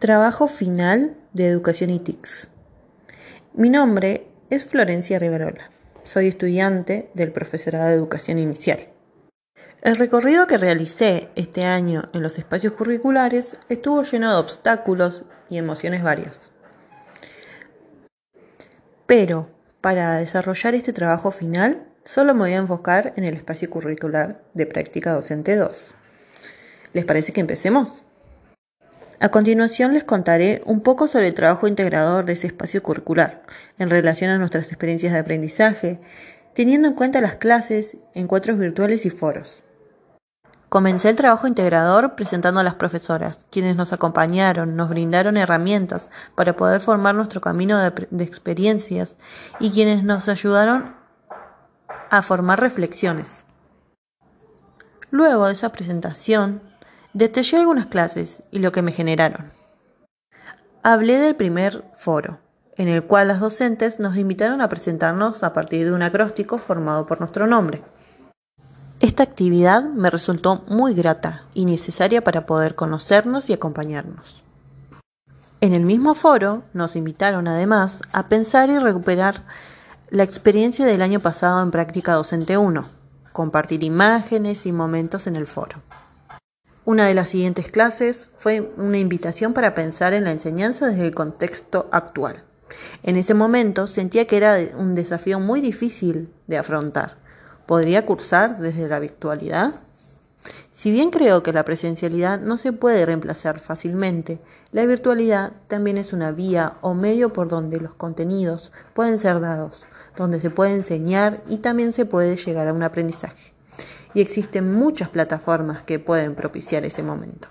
Trabajo final de Educación y TICS. Mi nombre es Florencia Riverola. Soy estudiante del profesorado de Educación Inicial. El recorrido que realicé este año en los espacios curriculares estuvo lleno de obstáculos y emociones varias. Pero para desarrollar este trabajo final, solo me voy a enfocar en el espacio curricular de práctica docente 2. ¿Les parece que empecemos? A continuación les contaré un poco sobre el trabajo integrador de ese espacio curricular en relación a nuestras experiencias de aprendizaje, teniendo en cuenta las clases, encuentros virtuales y foros. Comencé el trabajo integrador presentando a las profesoras, quienes nos acompañaron, nos brindaron herramientas para poder formar nuestro camino de, experiencias y quienes nos ayudaron a formar reflexiones. Luego de esa presentación, Detallé algunas clases y lo que me generaron. Hablé del primer foro, en el cual las docentes nos invitaron a presentarnos a partir de un acróstico formado por nuestro nombre. Esta actividad me resultó muy grata y necesaria para poder conocernos y acompañarnos. En el mismo foro nos invitaron además a pensar y recuperar la experiencia del año pasado en práctica docente 1, compartir imágenes y momentos en el foro. Una de las siguientes clases fue una invitación para pensar en la enseñanza desde el contexto actual. En ese momento sentía que era un desafío muy difícil de afrontar. ¿Podría cursar desde la virtualidad? Si bien creo que la presencialidad no se puede reemplazar fácilmente, la virtualidad también es una vía o medio por donde los contenidos pueden ser dados, donde se puede enseñar y también se puede llegar a un aprendizaje y existen muchas plataformas que pueden propiciar ese momento.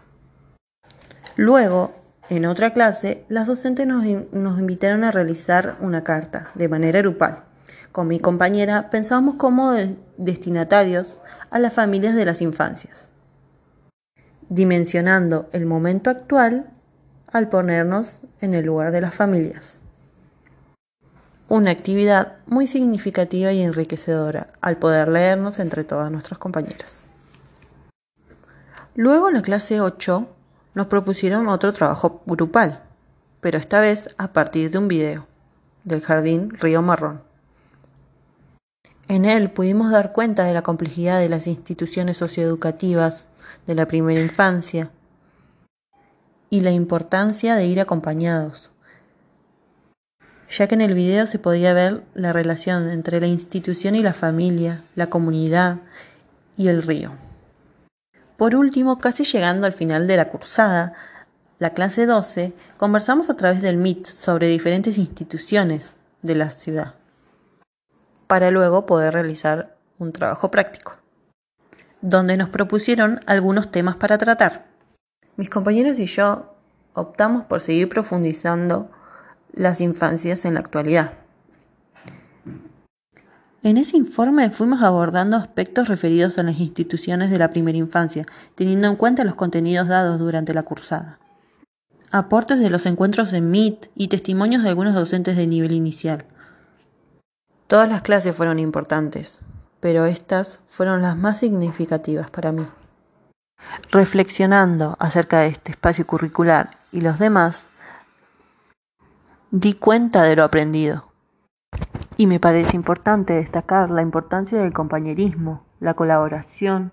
Luego, en otra clase, las docentes nos, invitaron a realizar una carta de manera grupal. Con mi compañera pensábamos como destinatarios a las familias de las infancias, dimensionando el momento actual al ponernos en el lugar de las familias una actividad muy significativa y enriquecedora al poder leernos entre todas nuestras compañeras. Luego en la clase 8 nos propusieron otro trabajo grupal, pero esta vez a partir de un video del Jardín Río Marrón. En él pudimos dar cuenta de la complejidad de las instituciones socioeducativas de la primera infancia y la importancia de ir acompañados, ya que en el video se podía ver la relación entre la institución y la familia, la comunidad y el río. Por último, casi llegando al final de la cursada, la clase 12, conversamos a través del MIT sobre diferentes instituciones de la ciudad, para luego poder realizar un trabajo práctico, donde nos propusieron algunos temas para tratar. Mis compañeros y yo optamos por seguir profundizando las infancias en la actualidad. En ese informe fuimos abordando aspectos referidos a las instituciones de la primera infancia, teniendo en cuenta los contenidos dados durante la cursada. Aportes de los encuentros en MIT y testimonios de algunos docentes de nivel inicial. Todas las clases fueron importantes, pero estas fueron las más significativas para mí. Reflexionando acerca de este espacio curricular y los demás, di cuenta de lo aprendido. Y me parece importante destacar la importancia del compañerismo, la colaboración,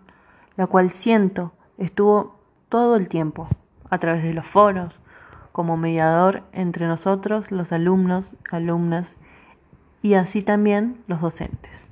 la cual siento estuvo todo el tiempo, a través de los foros, como mediador entre nosotros, los alumnos, alumnas, y así también los docentes.